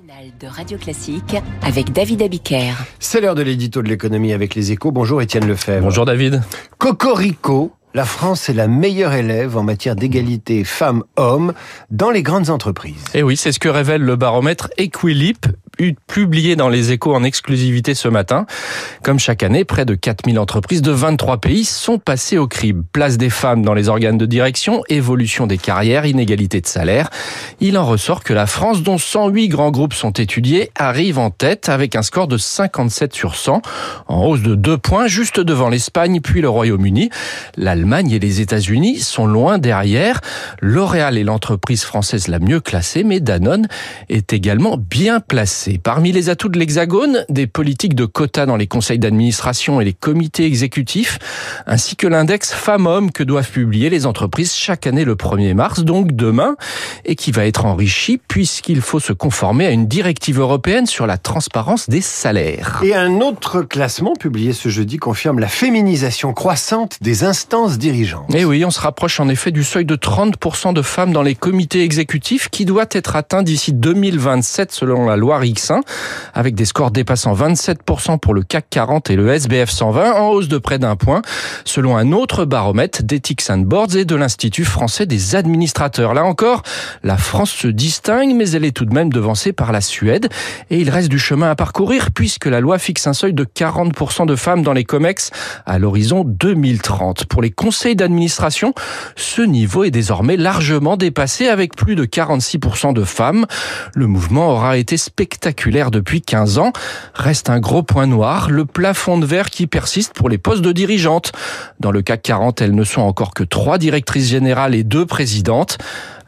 matinale de Radio Classique avec David Abiker. C'est l'heure de l'édito de l'économie avec les échos. Bonjour Étienne Lefebvre. Bonjour David. Cocorico, la France est la meilleure élève en matière d'égalité femmes-hommes dans les grandes entreprises. Et oui, c'est ce que révèle le baromètre Equilip, publié dans les échos en exclusivité ce matin. Comme chaque année, près de 4000 entreprises de 23 pays sont passées au crible. Place des femmes dans les organes de direction, évolution des carrières, inégalité de salaire. Il en ressort que la France, dont 108 grands groupes sont étudiés, arrive en tête avec un score de 57 sur 100, en hausse de 2 points, juste devant l'Espagne puis le Royaume-Uni. L'Allemagne et les États-Unis sont loin derrière. L'Oréal est l'entreprise française la mieux classée, mais Danone est également bien Parmi les atouts de l'Hexagone, des politiques de quotas dans les conseils d'administration et les comités exécutifs, ainsi que l'index femmes-hommes que doivent publier les entreprises chaque année le 1er mars, donc demain, et qui va être enrichi puisqu'il faut se conformer à une directive européenne sur la transparence des salaires. Et un autre classement publié ce jeudi confirme la féminisation croissante des instances dirigeantes. Et oui, on se rapproche en effet du seuil de 30% de femmes dans les comités exécutifs qui doit être atteint d'ici 2027 selon la loi X1, avec des scores dépassant 27% pour le CAC 40 et le SBF 120, en hausse de près d'un point, selon un autre baromètre d'Ethics and Boards et de l'Institut français des administrateurs. Là encore, la France se distingue, mais elle est tout de même devancée par la Suède, et il reste du chemin à parcourir, puisque la loi fixe un seuil de 40% de femmes dans les COMEX à l'horizon 2030. Pour les conseils d'administration, ce niveau est désormais largement dépassé, avec plus de 46% de femmes. Le mouvement aura été spectaculaire spectaculaire depuis 15 ans. Reste un gros point noir, le plafond de verre qui persiste pour les postes de dirigeantes. Dans le CAC 40, elles ne sont encore que trois directrices générales et deux présidentes.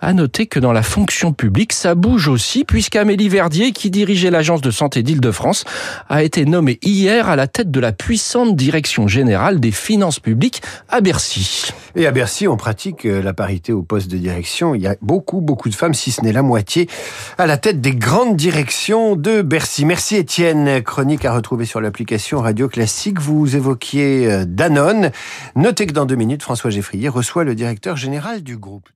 À noter que dans la fonction publique, ça bouge aussi, puisqu'Amélie Verdier, qui dirigeait l'agence de santé d'Île-de-France, a été nommée hier à la tête de la puissante direction générale des finances publiques à Bercy. Et à Bercy, on pratique euh, la parité au poste de direction. Il y a beaucoup, beaucoup de femmes, si ce n'est la moitié, à la tête des grandes directions de Bercy. Merci Étienne. Chronique à retrouver sur l'application Radio Classique. Vous évoquiez euh, Danone. Notez que dans deux minutes, François Geffrier reçoit le directeur général du groupe.